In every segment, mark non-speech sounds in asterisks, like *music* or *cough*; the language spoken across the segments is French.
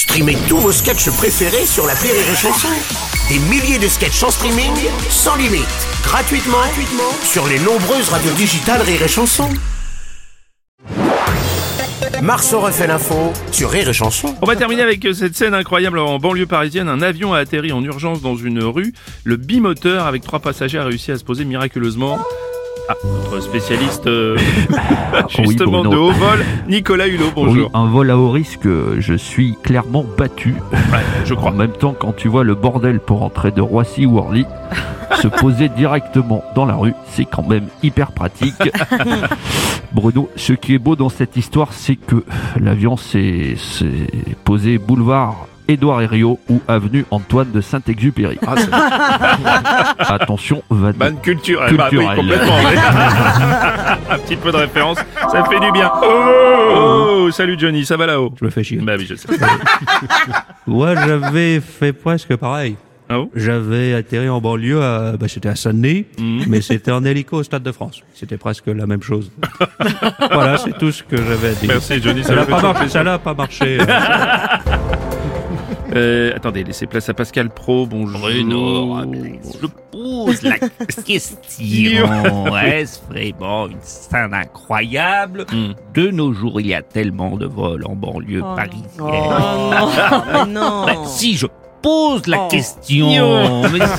Streamez tous vos sketchs préférés sur la Rire et Chanson. Des milliers de sketchs en streaming, sans limite, gratuitement, gratuitement sur les nombreuses radios digitales Rire et Chanson. Marceau refait l'info sur Rire et Chanson. On va terminer avec euh, cette scène incroyable en banlieue parisienne. Un avion a atterri en urgence dans une rue. Le bimoteur avec trois passagers a réussi à se poser miraculeusement. Ah, notre spécialiste euh, *laughs* *laughs* justement de haut vol, Nicolas Hulot, Oui, bonjour. un vol à haut risque, je suis clairement battu. Ouais, je crois. En même temps, quand tu vois le bordel pour entrer de Roissy ou Orly, *laughs* se poser directement dans la rue, c'est quand même hyper pratique. Bruno, ce qui est beau dans cette histoire, c'est que l'avion s'est posé boulevard Édouard Herriot ou avenue Antoine de Saint-Exupéry. Ah, c'est *laughs* Attention, va bonne culture. Eh bah, oui, Culturelle. complètement. *laughs* Un petit peu de référence, ça fait du bien. Oh, salut Johnny, ça va là-haut? Je me fais chier. Bah oui, je sais. *laughs* Ouais, j'avais fait presque pareil. Ah bon? J'avais atterri en banlieue, à, bah, c'était à Saint-Denis, Mhm. mais c'était en hélico au Stade de France. C'était presque la même chose. voilà, c'est tout ce que j'avais à dire. Merci Johnny, ça Ça n'a pas marché, ça n'a pas marché. Euh, attendez, laissez place à Pascal Pro, bonjour. Je pose la *laughs* question. Est-ce vraiment une scène incroyable? Hmm. De nos jours, il y a tellement de vols en banlieue parisienne. Oh non, mais *laughs* non. Bah, si je pose la Oh. question, mais *laughs*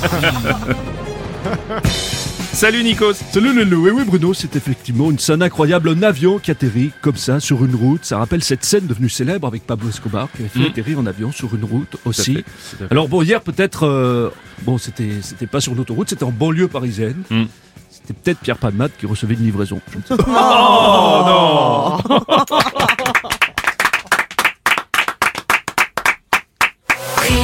Salut Nikos. Salut Lolo, oui oui Bruno, c'est effectivement une scène incroyable, un avion qui atterrit comme ça sur une route. Ça rappelle cette scène devenue célèbre avec Pablo Escobar qui avait fait Mm. atterrir en avion sur une route Tout à aussi. fait, tout à fait. Alors bon hier peut-être, euh, bon c'était c'était pas sur l'autoroute, c'était en banlieue parisienne. Mm. C'était peut-être Pierre Palmade qui recevait une livraison. Je ne sais pas. *laughs* Oh non *laughs*